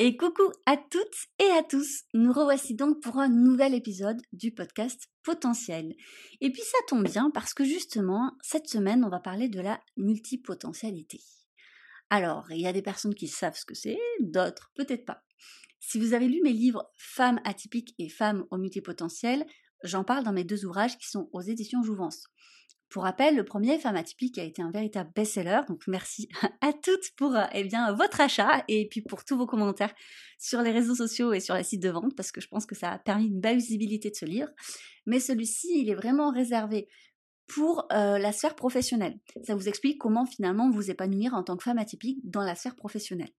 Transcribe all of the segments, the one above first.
Et coucou à toutes et à tous. Nous revoici donc pour un nouvel épisode du podcast Potentiel. Et puis ça tombe bien parce que justement, cette semaine, on va parler de la multipotentialité. Alors, il y a des personnes qui savent ce que c'est, d'autres peut-être pas. Si vous avez lu mes livres Femmes atypiques et Femmes au multipotentiel, j'en parle dans mes deux ouvrages qui sont aux éditions Jouvence. Pour rappel, le premier Femme atypique a été un véritable best-seller, donc merci à toutes pour euh, eh bien, votre achat et puis pour tous vos commentaires sur les réseaux sociaux et sur les sites de vente, parce que je pense que ça a permis une belle visibilité de ce livre. Mais celui-ci, il est vraiment réservé pour euh, la sphère professionnelle. Ça vous explique comment finalement vous épanouir en tant que femme atypique dans la sphère professionnelle.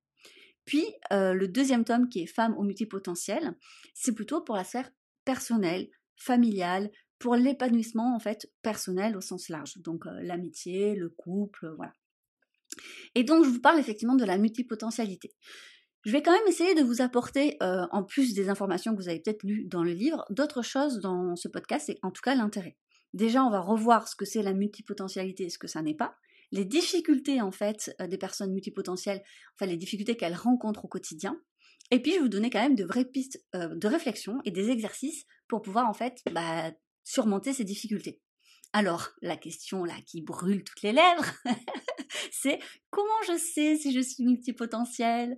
Puis euh, le deuxième tome qui est Femme au multipotentiel, c'est plutôt pour la sphère personnelle, familiale, pour l'épanouissement en fait personnel au sens large, donc euh, l'amitié, le couple, euh, voilà. Et donc je vous parle effectivement de la multipotentialité. Je vais quand même essayer de vous apporter, euh, en plus des informations que vous avez peut-être lues dans le livre, d'autres choses dans ce podcast, et en tout cas l'intérêt. Déjà, on va revoir ce que c'est la multipotentialité et ce que ça n'est pas, les difficultés en fait des personnes multipotentielles, enfin les difficultés qu'elles rencontrent au quotidien, et puis je vais vous donner quand même de vraies pistes de réflexion et des exercices pour pouvoir en fait bah, surmonter ces difficultés. Alors, la question là qui brûle toutes les lèvres, c'est comment je sais si je suis multipotentiel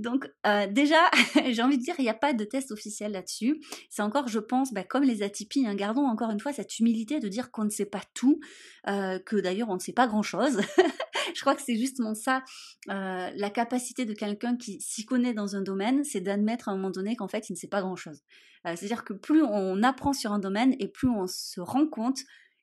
Donc euh, déjà, j'ai envie de dire, il n'y a pas de test officiel là-dessus. C'est encore, je pense, bah, comme les atypies, hein, gardons encore une fois cette humilité de dire qu'on ne sait pas tout, euh, que d'ailleurs on ne sait pas grand-chose. je crois que c'est justement ça, euh, la capacité de quelqu'un qui s'y connaît dans un domaine, c'est d'admettre à un moment donné qu'en fait il ne sait pas grand-chose. C'est-à-dire que plus on apprend sur un domaine et plus on se rend compte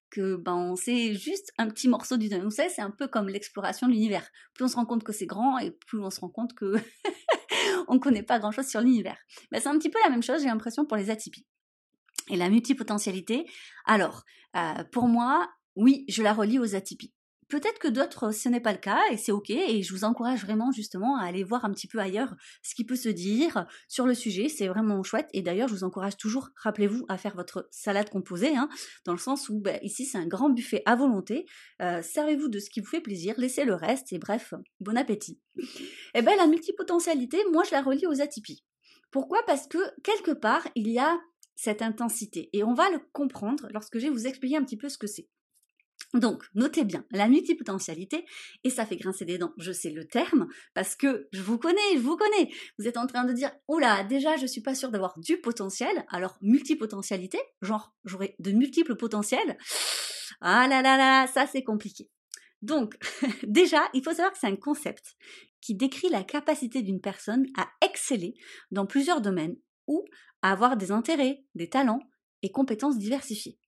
que ben c'est juste un petit morceau du. Vous savez, c'est un peu comme l'exploration de l'univers. Plus on se rend compte que c'est grand et plus on se rend compte que on connaît pas grand-chose sur l'univers. Ben, c'est un petit peu la même chose, j'ai l'impression, pour les atypies. Et la multipotentialité, alors, euh, pour moi, oui, je la relie aux atypies. Peut-être que d'autres, ce n'est pas le cas et c'est ok. Et je vous encourage vraiment justement à aller voir un petit peu ailleurs ce qui peut se dire sur le sujet. C'est vraiment chouette. Et d'ailleurs, je vous encourage toujours, rappelez-vous, à faire votre salade composée, hein, dans le sens où bah, ici c'est un grand buffet à volonté. Euh, servez-vous de ce qui vous fait plaisir, laissez le reste et bref, bon appétit. Et eh bien la multipotentialité, moi je la relie aux atypies. Pourquoi? Parce que quelque part, il y a cette intensité. Et on va le comprendre lorsque je vais vous expliquer un petit peu ce que c'est. Donc, notez bien la multipotentialité, et ça fait grincer des dents, je sais le terme, parce que je vous connais, je vous connais. Vous êtes en train de dire, oula, déjà, je suis pas sûre d'avoir du potentiel, alors multipotentialité, genre, j'aurai de multiples potentiels. Ah là là là, ça c'est compliqué. Donc, déjà, il faut savoir que c'est un concept qui décrit la capacité d'une personne à exceller dans plusieurs domaines ou à avoir des intérêts, des talents et compétences diversifiées.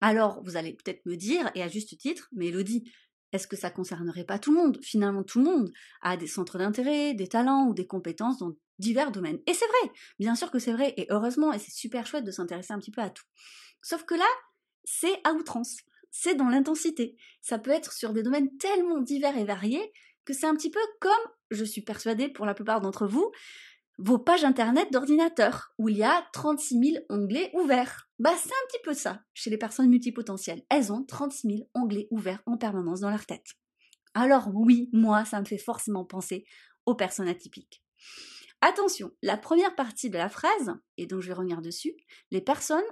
Alors, vous allez peut-être me dire, et à juste titre, mais Elodie, est-ce que ça concernerait pas tout le monde? Finalement, tout le monde a des centres d'intérêt, des talents ou des compétences dans divers domaines. Et c'est vrai, bien sûr que c'est vrai, et heureusement, et c'est super chouette de s'intéresser un petit peu à tout. Sauf que là, c'est à outrance, c'est dans l'intensité. Ça peut être sur des domaines tellement divers et variés que c'est un petit peu comme, je suis persuadée pour la plupart d'entre vous, vos pages internet d'ordinateur, où il y a 36 000 onglets ouverts. Bah, c'est un petit peu ça chez les personnes multipotentielles. Elles ont 36 000 onglets ouverts en permanence dans leur tête. Alors oui, moi, ça me fait forcément penser aux personnes atypiques. Attention, la première partie de la phrase, et donc je vais revenir dessus, les personnes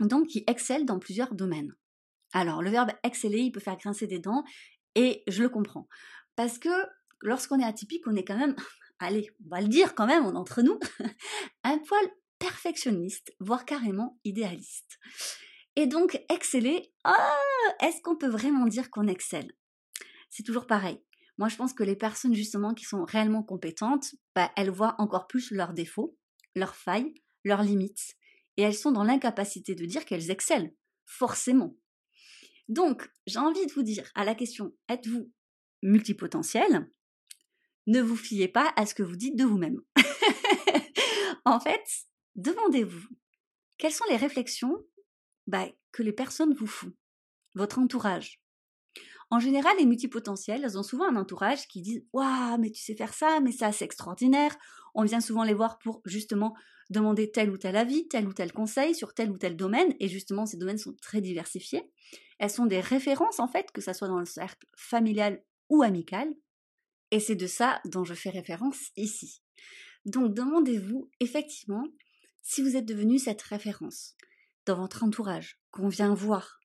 donc qui excellent dans plusieurs domaines. Alors, le verbe exceller, il peut faire grincer des dents, et je le comprends. Parce que lorsqu'on est atypique, on est quand même allez, on va le dire quand même, entre nous, un poil perfectionniste, voire carrément idéaliste. Et donc, exceller, ah, est-ce qu'on peut vraiment dire qu'on excelle? C'est toujours pareil. Moi, je pense que les personnes justement qui sont réellement compétentes, bah, elles voient encore plus leurs défauts, leurs failles, leurs limites, et elles sont dans l'incapacité de dire qu'elles excellent, forcément. Donc, j'ai envie de vous dire à la question êtes-vous multipotentiel? Ne vous fiez pas à ce que vous dites de vous-même. en fait, demandez-vous quelles sont les réflexions bah, que les personnes vous font, votre entourage? En général, les multipotentiels, elles ont souvent un entourage qui dit Waouh, mais tu sais faire ça, mais ça, c'est extraordinaire. On vient souvent les voir pour justement demander tel ou tel avis, tel ou tel conseil sur tel ou tel domaine. Et justement, ces domaines sont très diversifiés. Elles sont des références, en fait, que ce soit dans le cercle familial ou amical. Et c'est de ça dont je fais référence ici. Donc, demandez-vous effectivement si vous êtes devenu cette référence dans votre entourage, qu'on vient voir,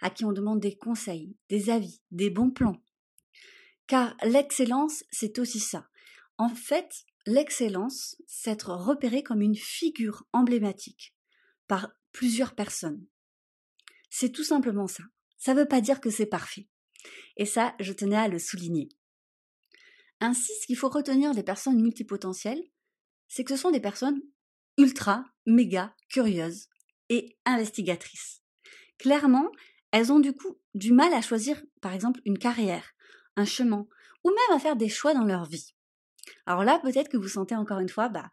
à qui on demande des conseils, des avis, des bons plans. Car l'excellence, c'est aussi ça. En fait, l'excellence, c'est être repéré comme une figure emblématique par plusieurs personnes. C'est tout simplement ça. Ça ne veut pas dire que c'est parfait. Et ça, je tenais à le souligner. Ainsi, ce qu'il faut retenir des personnes multipotentielles, c'est que ce sont des personnes ultra, méga curieuses et investigatrices. Clairement, elles ont du coup du mal à choisir, par exemple, une carrière, un chemin, ou même à faire des choix dans leur vie. Alors là, peut-être que vous sentez encore une fois, bah,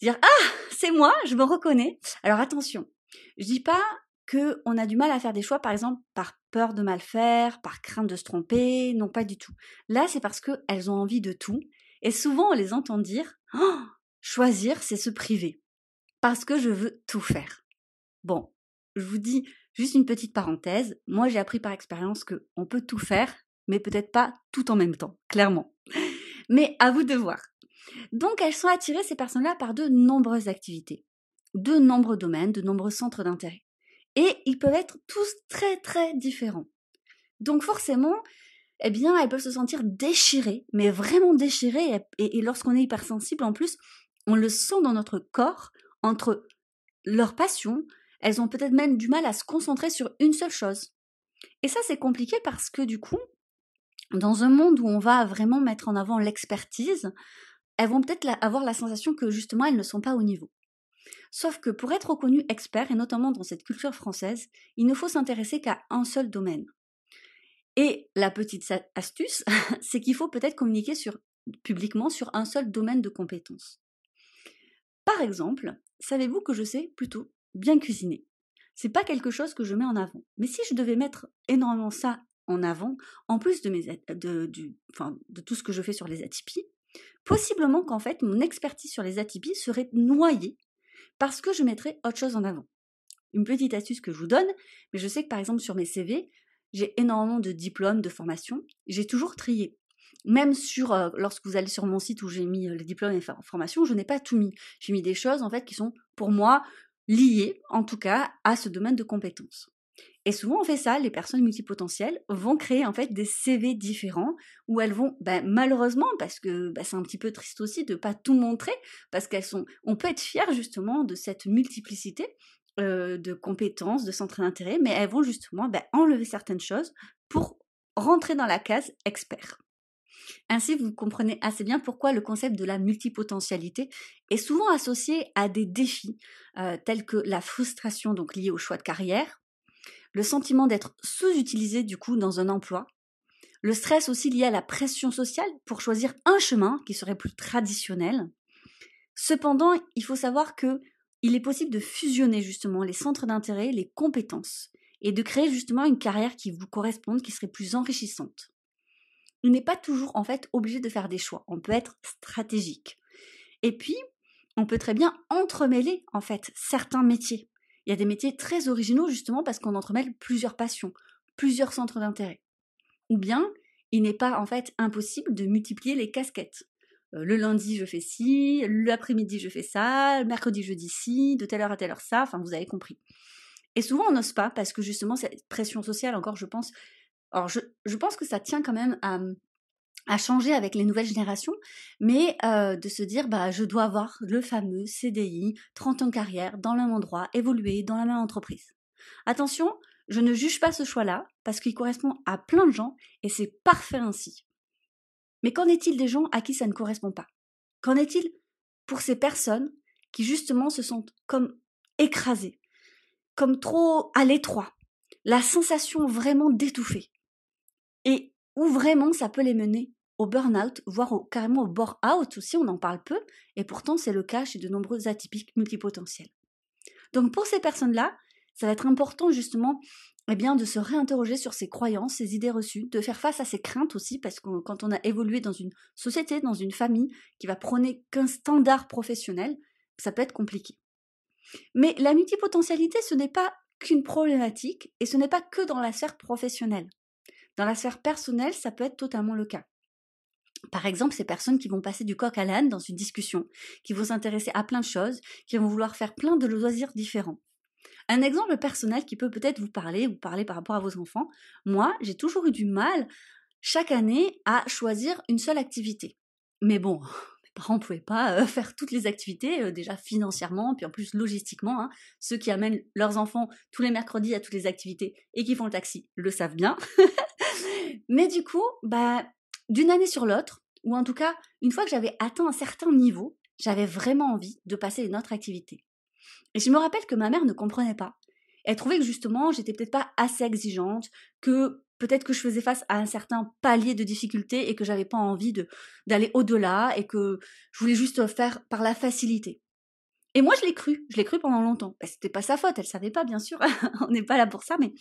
dire ah, c'est moi, je me reconnais. Alors attention, je dis pas que on a du mal à faire des choix, par exemple, par peur de mal faire, par crainte de se tromper, non pas du tout. Là, c'est parce qu'elles ont envie de tout, et souvent on les entend dire oh, choisir, c'est se priver, parce que je veux tout faire. Bon, je vous dis juste une petite parenthèse. Moi, j'ai appris par expérience que on peut tout faire, mais peut-être pas tout en même temps, clairement. Mais à vous de voir. Donc, elles sont attirées, ces personnes-là, par de nombreuses activités, de nombreux domaines, de nombreux centres d'intérêt. Et ils peuvent être tous très, très différents. Donc, forcément, eh bien, elles peuvent se sentir déchirées, mais vraiment déchirées. Et, lorsqu'on est hypersensible, en plus, on le sent dans notre corps entre leur passion, elles ont peut-être même du mal à se concentrer sur une seule chose. Et ça, c'est compliqué parce que du coup, dans un monde où on va vraiment mettre en avant l'expertise, elles vont peut-être avoir la sensation que justement elles ne sont pas au niveau. Sauf que pour être reconnu expert, et notamment dans cette culture française, il ne faut s'intéresser qu'à un seul domaine. Et la petite astuce, c'est qu'il faut peut-être communiquer publiquement sur un seul domaine de compétences. Par exemple, savez-vous que je sais plutôt bien cuisiner? C'est pas quelque chose que je mets en avant. Mais si je devais mettre énormément ça en avant, en plus de, de tout ce que je fais sur les atypies, possiblement qu'en fait mon expertise sur les atypies serait noyée parce que je mettrais autre chose en avant. Une petite astuce que je vous donne, mais je sais que par exemple sur mes CV, j'ai énormément de diplômes, de formations, j'ai toujours trié. Même sur, euh, lorsque vous allez sur mon site où j'ai mis euh, les diplômes et formations, je n'ai pas tout mis. J'ai mis des choses en fait qui sont pour moi liées, en tout cas, à ce domaine de compétences. Et souvent, on fait ça, les personnes multipotentielles vont créer en fait des CV différents où elles vont, ben, malheureusement, parce que ben, c'est un petit peu triste aussi de pas tout montrer, parce qu'elles sont, on peut être fier justement de cette multiplicité euh, de compétences, de centres d'intérêt, mais elles vont justement ben, enlever certaines choses pour rentrer dans la case expert. Ainsi, vous comprenez assez bien pourquoi le concept de la multipotentialité est souvent associé à des défis euh, tels que la frustration donc liée au choix de carrière, le sentiment d'être sous-utilisé du coup dans un emploi, le stress aussi lié à la pression sociale pour choisir un chemin qui serait plus traditionnel. Cependant, il faut savoir que il est possible de fusionner justement les centres d'intérêt, les compétences et de créer justement une carrière qui vous corresponde, qui serait plus enrichissante on n'est pas toujours en fait obligé de faire des choix. On peut être stratégique. Et puis, on peut très bien entremêler en fait certains métiers. Il y a des métiers très originaux justement parce qu'on entremêle plusieurs passions, plusieurs centres d'intérêt. Ou bien, il n'est pas en fait impossible de multiplier les casquettes. Euh, le lundi, je fais ci, l'après-midi, je fais ça, le mercredi, jeudi, ci, de telle heure à telle heure, ça, enfin, vous avez compris. Et souvent, on n'ose pas parce que justement, cette pression sociale, encore, je pense, alors, je, pense que ça tient quand même à, changer avec les nouvelles générations, mais euh, de se dire, bah, je dois avoir le fameux CDI, 30 ans de carrière, dans le même endroit, évoluer dans la même entreprise. Attention, je ne juge pas ce choix-là parce qu'il correspond à plein de gens et c'est parfait ainsi. Mais qu'en est-il des gens à qui ça ne correspond pas? Qu'en est-il pour ces personnes qui justement se sentent comme écrasées, comme trop à l'étroit, la sensation vraiment d'étouffer? Et où vraiment ça peut les mener au burn-out, voire carrément au bore-out aussi, on en parle peu, et pourtant c'est le cas chez de nombreux atypiques multipotentiels. Donc pour ces personnes-là, ça va être important justement eh de se réinterroger sur ses croyances, ses idées reçues, de faire face à ses craintes aussi, parce que quand on a évolué dans une société, dans une famille qui va prôner qu'un standard professionnel, ça peut être compliqué. Mais la multipotentialité, ce n'est pas qu'une problématique, et ce n'est pas que dans la sphère professionnelle. Dans la sphère personnelle, ça peut être totalement le cas. Par exemple, ces personnes qui vont passer du coq à l'âne dans une discussion, qui vont s'intéresser à plein de choses, qui vont vouloir faire plein de loisirs différents. Un exemple personnel qui peut peut-être vous parler, vous parler par rapport à vos enfants. Moi, j'ai toujours eu du mal chaque année à choisir une seule activité. Mais bon, mes parents ne pouvaient pas euh, faire toutes les activités, euh, déjà financièrement, puis en plus logistiquement. Hein. Ceux qui amènent leurs enfants tous les mercredis à toutes les activités et qui font le taxi le savent bien. Mais du coup, bah, d'une année sur l'autre, ou en tout cas, une fois que j'avais atteint un certain niveau, j'avais vraiment envie de passer une autre activité. Et je me rappelle que ma mère ne comprenait pas. Elle trouvait que justement, j'étais peut-être pas assez exigeante, que peut-être que je faisais face à un certain palier de difficulté et que j'avais pas envie de d'aller au-delà et que je voulais juste faire par la facilité. Et moi, je l'ai cru, je l'ai cru pendant longtemps. Ce c'était pas sa faute, elle savait pas, bien sûr. On n'est pas là pour ça, mais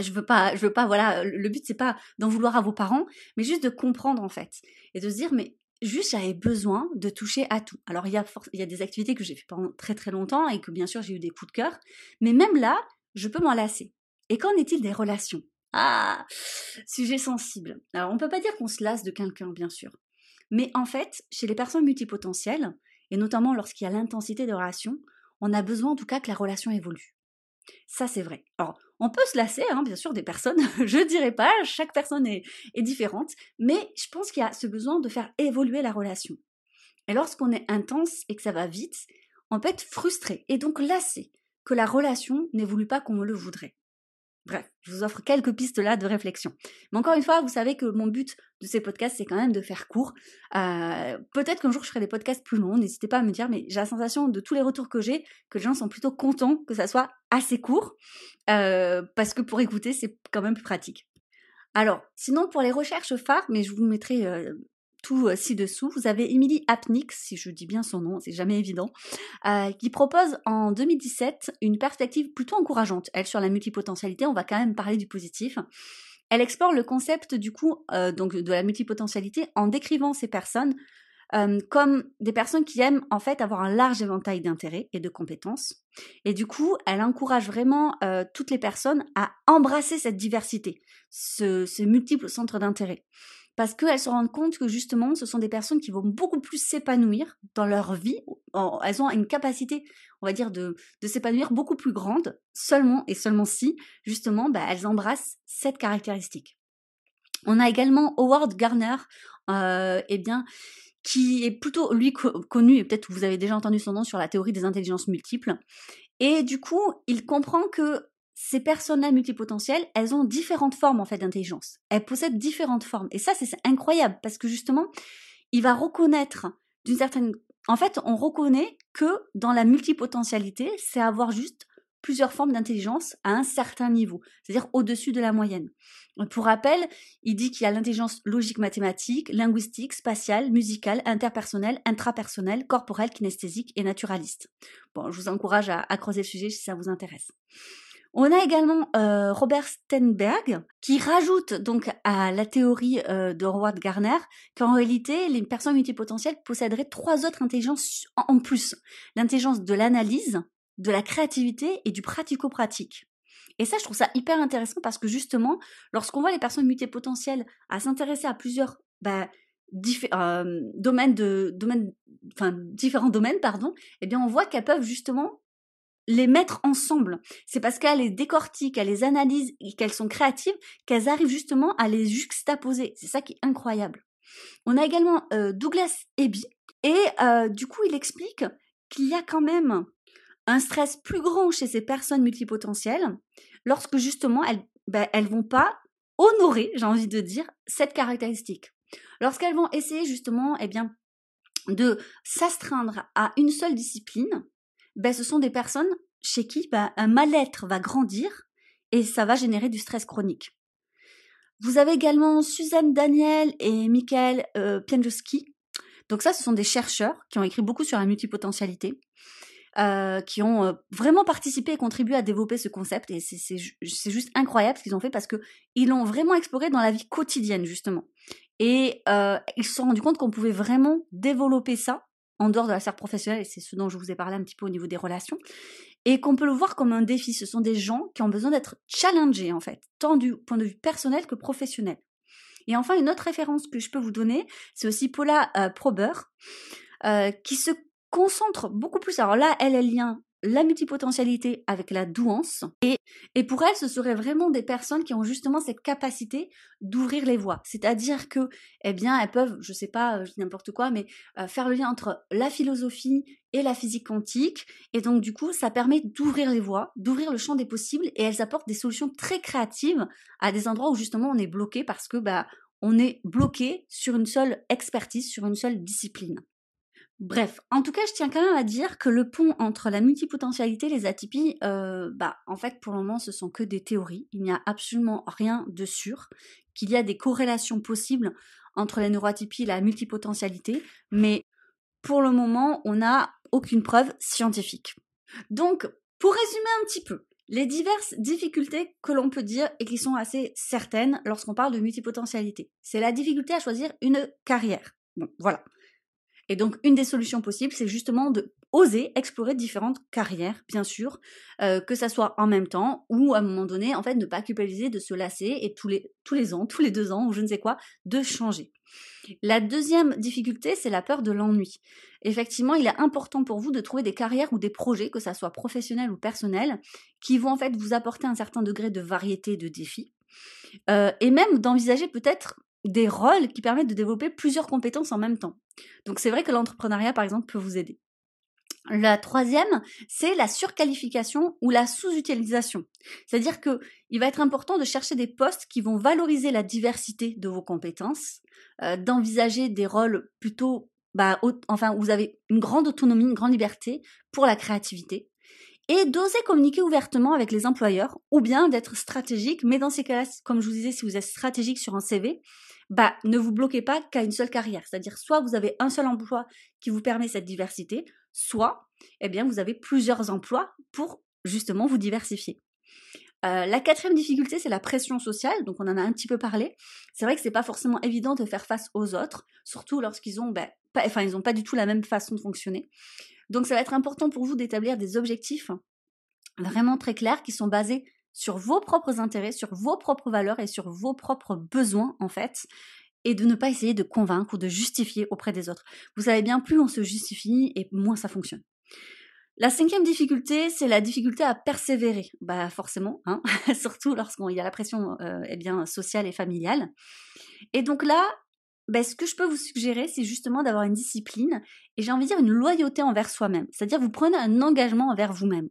je veux pas, je veux pas, voilà, le but c'est pas d'en vouloir à vos parents, mais juste de comprendre en fait et de se dire mais juste j'avais besoin de toucher à tout. Alors il y a, il y a des activités que j'ai fait pendant très très longtemps et que bien sûr j'ai eu des coups de cœur, mais même là je peux m'en lasser. Et qu'en est-il des relations? Ah, sujet sensible. Alors on peut pas dire qu'on se lasse de quelqu'un bien sûr, mais en fait chez les personnes multipotentielles et notamment lorsqu'il y a l'intensité de relation, on a besoin en tout cas que la relation évolue. Ça, c'est vrai. Alors, on peut se lasser, hein, bien sûr, des personnes, je dirais pas, chaque personne est, est différente, mais je pense qu'il y a ce besoin de faire évoluer la relation. Et lorsqu'on est intense et que ça va vite, on peut être frustré et donc lassé que la relation n'évolue pas comme on le voudrait. Bref, je vous offre quelques pistes là de réflexion. Mais encore une fois, vous savez que mon but de ces podcasts, c'est quand même de faire court. Euh, peut-être qu'un jour je ferai des podcasts plus longs, n'hésitez pas à me dire, mais j'ai la sensation de tous les retours que j'ai que les gens sont plutôt contents que ça soit assez court, euh, parce que pour écouter, c'est quand même plus pratique. Alors, sinon pour les recherches phares, mais je vous mettrai euh, tout euh, ci-dessous, vous avez Emily Apnix, si je dis bien son nom, c'est jamais évident, euh, qui propose en 2017 une perspective plutôt encourageante. Elle, sur la multipotentialité, on va quand même parler du positif. Elle explore le concept du coup euh, donc de la multipotentialité en décrivant ces personnes comme des personnes qui aiment en fait avoir un large éventail d'intérêts et de compétences. Et du coup, elle encourage vraiment toutes les personnes à embrasser cette diversité, ces multiples centres d'intérêt parce qu'elles se rendent compte que justement, ce sont des personnes qui vont beaucoup plus s'épanouir dans leur vie. Elles ont une capacité, on va dire, de, s'épanouir beaucoup plus grande, seulement et seulement si, justement, bah, elles embrassent cette caractéristique. On a également Howard Garner, euh, eh bien, qui est plutôt, lui, connu, et peut-être vous avez déjà entendu son nom sur la théorie des intelligences multiples. Et du coup, il comprend que ces personnes-là multipotentielles, elles ont différentes formes en fait d'intelligence. Elles possèdent différentes formes. Et ça, c'est incroyable parce que justement, il va reconnaître d'une certaine... En fait, on reconnaît que dans la multipotentialité, c'est avoir juste plusieurs formes d'intelligence à un certain niveau, c'est-à-dire au-dessus de la moyenne. Pour rappel, il dit qu'il y a l'intelligence logique mathématique, linguistique, spatiale, musicale, interpersonnelle, intrapersonnelle, corporelle, kinesthésique et naturaliste. Bon, je vous encourage à creuser le sujet si ça vous intéresse. On a également euh, Robert Stenberg qui rajoute donc à la théorie euh, de Howard Gardner qu'en réalité les personnes multipotentielles posséderaient trois autres intelligences en plus l'intelligence de l'analyse, de la créativité et du pratico-pratique. Et ça, je trouve ça hyper intéressant parce que justement, lorsqu'on voit les personnes multipotentielles à s'intéresser à plusieurs bah, euh, domaines de enfin différents domaines, pardon, eh bien, on voit qu'elles peuvent justement les mettre ensemble. C'est parce qu'elles les décortiquent, qu'elles les analysent et qu'elles sont créatives qu'elles arrivent justement à les juxtaposer. C'est ça qui est incroyable. On a également euh, Douglas Eby et euh, du coup il explique qu'il y a quand même un stress plus grand chez ces personnes multipotentielles lorsque justement elles, ben, elles vont pas honorer, j'ai envie de dire, cette caractéristique. Lorsqu'elles vont essayer justement, eh bien, de s'astreindre à une seule discipline, ben, ce sont des personnes chez qui ben, un mal-être va grandir et ça va générer du stress chronique. Vous avez également Suzanne Daniel et Michael euh, Donc ça, ce sont des chercheurs qui ont écrit beaucoup sur la multipotentialité, euh, qui ont euh, vraiment participé et contribué à développer ce concept. Et c'est juste incroyable ce qu'ils ont fait parce que ils l'ont vraiment exploré dans la vie quotidienne justement. Et euh, ils se sont rendus compte qu'on pouvait vraiment développer ça en dehors de la sphère professionnelle, et c'est ce dont je vous ai parlé un petit peu au niveau des relations, et qu'on peut le voir comme un défi. Ce sont des gens qui ont besoin d'être challengés, en fait, tant du point de vue personnel que professionnel. Et enfin, une autre référence que je peux vous donner, c'est aussi Paula euh, Prober, euh, qui se concentre beaucoup plus. Alors là, elle, elle lien la multipotentialité avec la douance. Et, et pour elle, ce seraient vraiment des personnes qui ont justement cette capacité d'ouvrir les voies. C'est-à-dire que, eh bien, elles peuvent, je sais pas, euh, n'importe quoi, mais euh, faire le lien entre la philosophie et la physique quantique. Et donc, du coup, ça permet d'ouvrir les voies, d'ouvrir le champ des possibles et elles apportent des solutions très créatives à des endroits où justement on est bloqué parce que, bah, on est bloqué sur une seule expertise, sur une seule discipline. Bref, en tout cas, je tiens quand même à dire que le pont entre la multipotentialité et les atypies, euh, bah, en fait, pour le moment, ce sont que des théories. Il n'y a absolument rien de sûr. Qu'il y a des corrélations possibles entre les neuroatypies et la multipotentialité, mais pour le moment, on n'a aucune preuve scientifique. Donc, pour résumer un petit peu, les diverses difficultés que l'on peut dire et qui sont assez certaines lorsqu'on parle de multipotentialité, c'est la difficulté à choisir une carrière. Bon, voilà. Et donc, une des solutions possibles, c'est justement de oser explorer différentes carrières, bien sûr, euh, que ça soit en même temps ou à un moment donné, en fait, ne pas culpabiliser de se lasser et tous les, tous ans, tous les deux ans ou je ne sais quoi, de changer. La deuxième difficulté, c'est la peur de l'ennui. Effectivement, il est important pour vous de trouver des carrières ou des projets, que ça soit professionnel ou personnel, qui vont en fait vous apporter un certain degré de variété, de défis. Euh, et même d'envisager peut-être des rôles qui permettent de développer plusieurs compétences en même temps. Donc c'est vrai que l'entrepreneuriat, par exemple, peut vous aider. La troisième, c'est la surqualification ou la sous-utilisation. C'est-à-dire que il va être important de chercher des postes qui vont valoriser la diversité de vos compétences, euh, d'envisager des rôles plutôt, bah, enfin, où vous avez une grande autonomie, une grande liberté pour la créativité, et d'oser communiquer ouvertement avec les employeurs, ou bien d'être stratégique, mais dans ces cas-là, comme je vous disais, si vous êtes stratégique sur un CV, bah, ne vous bloquez pas qu'à une seule carrière. C'est-à-dire, soit vous avez un seul emploi qui vous permet cette diversité, soit, eh bien, vous avez plusieurs emplois pour justement vous diversifier. Euh, la quatrième difficulté, c'est la pression sociale. Donc, on en a un petit peu parlé. C'est vrai que c'est pas forcément évident de faire face aux autres, surtout lorsqu'ils ont, ben, pas, enfin, ils ont pas du tout la même façon de fonctionner. Donc, ça va être important pour vous d'établir des objectifs vraiment très clairs qui sont basés sur vos propres intérêts, sur vos propres valeurs et sur vos propres besoins en fait, et de ne pas essayer de convaincre ou de justifier auprès des autres. Vous savez bien, plus on se justifie et moins ça fonctionne. La cinquième difficulté, c'est la difficulté à persévérer. Bah forcément, hein surtout lorsqu'il y a la pression euh, eh bien sociale et familiale. Et donc là, ben, ce que je peux vous suggérer, c'est justement d'avoir une discipline et j'ai envie de dire une loyauté envers soi-même. C'est-à-dire vous prenez un engagement envers vous-même.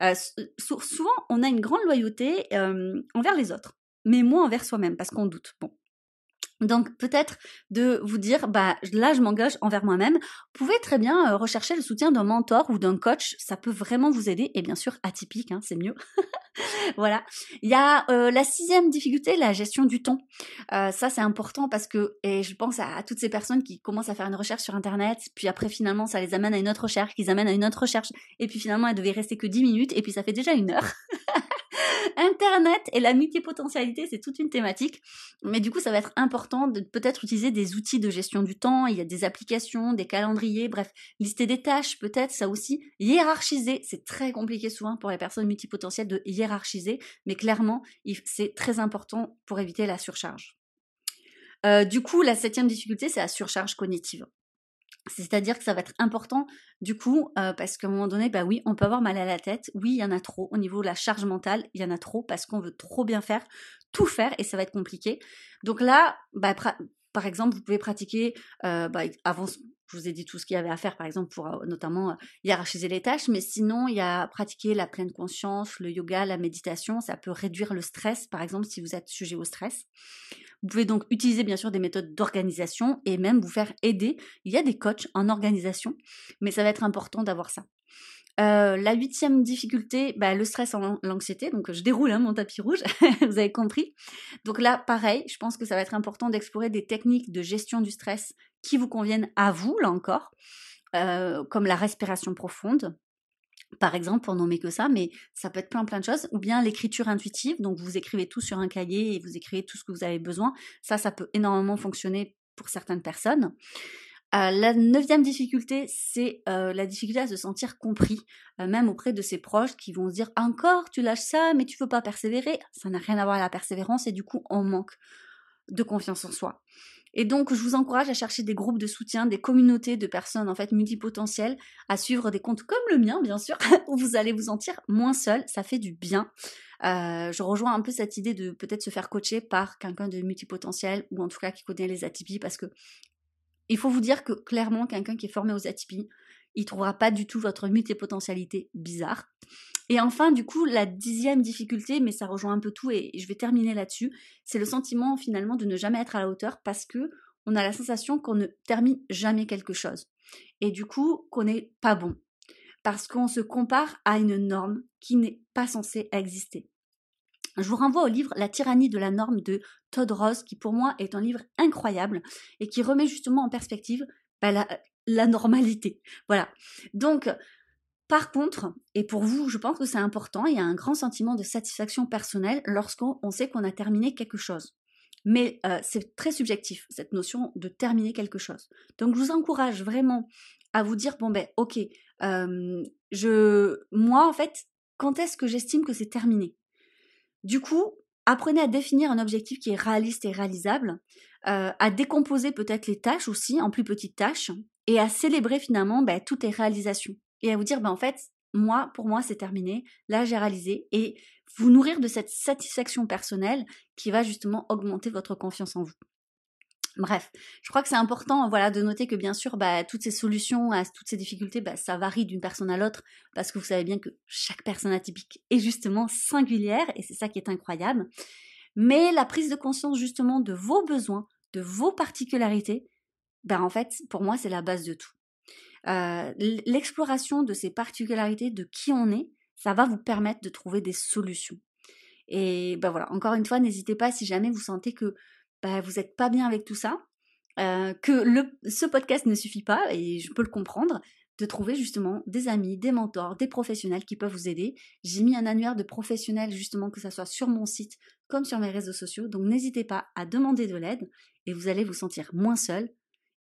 Euh, souvent, on a une grande loyauté euh, envers les autres, mais moins envers soi-même parce qu'on doute. Bon, donc peut-être de vous dire, bah là je m'engage envers moi-même. Vous pouvez très bien euh, rechercher le soutien d'un mentor ou d'un coach, ça peut vraiment vous aider. Et bien sûr atypique, hein, c'est mieux. voilà. Il y a euh, la sixième difficulté, la gestion du temps. Euh, ça c'est important parce que, et je pense à, toutes ces personnes qui commencent à faire une recherche sur internet, puis après finalement ça les amène à une autre recherche, qu'ils amènent à une autre recherche, et puis finalement elle devait rester que 10 minutes, et puis ça fait déjà une heure. Internet et la multipotentialité, c'est toute une thématique. Mais du coup, ça va être important de peut-être utiliser des outils de gestion du temps. Il y a des applications, des calendriers, bref, lister des tâches, peut-être ça aussi. Hiérarchiser, c'est très compliqué souvent pour les personnes multipotentielles de hiérarchiser, mais clairement, c'est très important pour éviter la surcharge. Euh, du coup, la septième difficulté, c'est la surcharge cognitive. C'est-à-dire que ça va être important du coup, euh, parce qu'à un moment donné, bah oui, on peut avoir mal à la tête. Oui, il y en a trop. Au niveau de la charge mentale, il y en a trop parce qu'on veut trop bien faire, tout faire et ça va être compliqué. Donc là, bah, par exemple, vous pouvez pratiquer, euh, bah, avant, je vous ai dit tout ce qu'il y avait à faire, par exemple, pour euh, notamment hiérarchiser les tâches, mais sinon, il y a pratiquer la pleine conscience, le yoga, la méditation, ça peut réduire le stress, par exemple, si vous êtes sujet au stress. Vous pouvez donc utiliser bien sûr des méthodes d'organisation et même vous faire aider. Il y a des coachs en organisation, mais ça va être important d'avoir ça. Euh, la huitième difficulté, bah, le stress en l'anxiété. Donc je déroule hein, mon tapis rouge, vous avez compris. Donc là, pareil, je pense que ça va être important d'explorer des techniques de gestion du stress qui vous conviennent à vous, là encore, euh, comme la respiration profonde, par exemple, pour nommer que ça, mais ça peut être plein plein de choses, ou bien l'écriture intuitive, donc vous écrivez tout sur un cahier et vous écrivez tout ce que vous avez besoin. Ça, ça peut énormément fonctionner pour certaines personnes. Euh, la neuvième difficulté, c'est euh, la difficulté à se sentir compris, euh, même auprès de ses proches qui vont se dire encore tu lâches ça, mais tu veux pas persévérer? Ça n'a rien à voir avec la persévérance et du coup on manque de confiance en soi. Et donc, je vous encourage à chercher des groupes de soutien, des communautés de personnes en fait multipotentielles, à suivre des comptes comme le mien, bien sûr, où vous allez vous sentir moins seul. Ça fait du bien. je rejoins un peu cette idée de peut-être se faire coacher par quelqu'un de multipotentiel ou en tout cas qui connaît les atypies parce que il faut vous dire que clairement, quelqu'un qui est formé aux atypies, il trouvera pas du tout votre multipotentialité bizarre. Et enfin, du coup, la dixième difficulté, mais ça rejoint un peu tout et je vais terminer là-dessus, c'est le sentiment finalement de ne jamais être à la hauteur parce que on a la sensation qu'on ne termine jamais quelque chose. Et du coup, qu'on n'est pas bon. Parce qu'on se compare à une norme qui n'est pas censée exister. Je vous renvoie au livre La tyrannie de la norme de Todd Ross, qui pour moi est un livre incroyable et qui remet justement en perspective bah, normalité. Voilà. Donc, par contre, et pour vous, je pense que c'est important, il y a un grand sentiment de satisfaction personnelle lorsqu'on sait qu'on a terminé quelque chose. Mais euh, c'est très subjectif, cette notion de terminer quelque chose. Donc je vous encourage vraiment à vous dire, bon ben ok, euh, je, moi en fait, quand est-ce que j'estime que c'est terminé? Du coup, apprenez à définir un objectif qui est réaliste et réalisable, euh, à décomposer peut-être les tâches aussi en plus petites tâches et à célébrer finalement ben, toutes les réalisations et à vous dire ben, en fait moi pour moi c'est terminé là j'ai réalisé et vous nourrir de cette satisfaction personnelle qui va justement augmenter votre confiance en vous. Bref, je crois que c'est important voilà, de noter que bien sûr, bah, toutes ces solutions à toutes ces difficultés, bah, ça varie d'une personne à l'autre, parce que vous savez bien que chaque personne atypique est justement singulière, et c'est ça qui est incroyable. Mais la prise de conscience justement de vos besoins, de vos particularités, ben en fait, pour moi, c'est la base de tout. Euh, l'exploration de ces particularités, de qui on est, ça va vous permettre de trouver des solutions. Et ben voilà, encore une fois, n'hésitez pas si jamais vous sentez que bah, vous n'êtes pas bien avec tout ça, euh, que le, ce podcast ne suffit pas, et je peux le comprendre, de trouver justement des amis, des mentors, des professionnels qui peuvent vous aider. J'ai mis un annuaire de professionnels justement, que ce soit sur mon site comme sur mes réseaux sociaux, donc n'hésitez pas à demander de l'aide et vous allez vous sentir moins seul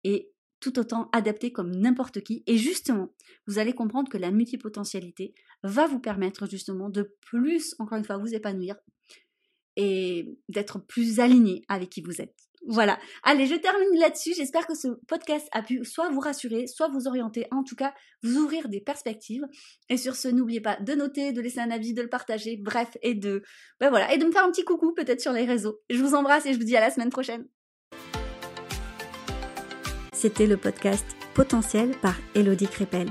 et tout autant adapté comme n'importe qui. Et justement, vous allez comprendre que la multipotentialité va vous permettre justement de plus, encore une fois, vous épanouir, et d'être plus aligné avec qui vous êtes. Voilà. Allez, je termine là-dessus. J'espère que ce podcast a pu soit vous rassurer, soit vous orienter, en tout cas vous ouvrir des perspectives. Et sur ce, n'oubliez pas de noter, de laisser un avis, de le partager, bref, et de, ben voilà, et de me faire un petit coucou peut-être sur les réseaux. Je vous embrasse et je vous dis à la semaine prochaine. C'était le podcast Potentiel par Elodie Crépel.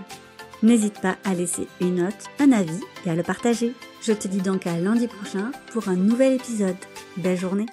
N'hésite pas à laisser une note, un avis et à le partager. Je te dis donc à lundi prochain pour un nouvel épisode. Belle journée